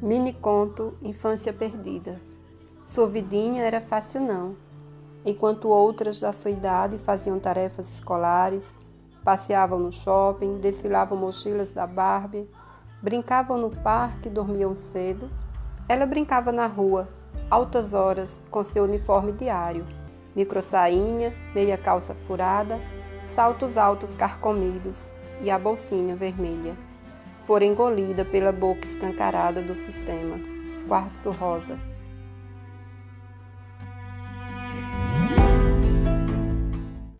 Mini conto Infância Perdida. Sua vidinha era fácil não. Enquanto outras da sua idade faziam tarefas escolares, passeavam no shopping, desfilavam mochilas da Barbie, brincavam no parque, dormiam cedo, ela brincava na rua, altas horas, com seu uniforme diário, microsainha, meia calça furada, saltos altos carcomidos e a bolsinha vermelha fora engolida pela boca escancarada do sistema. Quartzo rosa.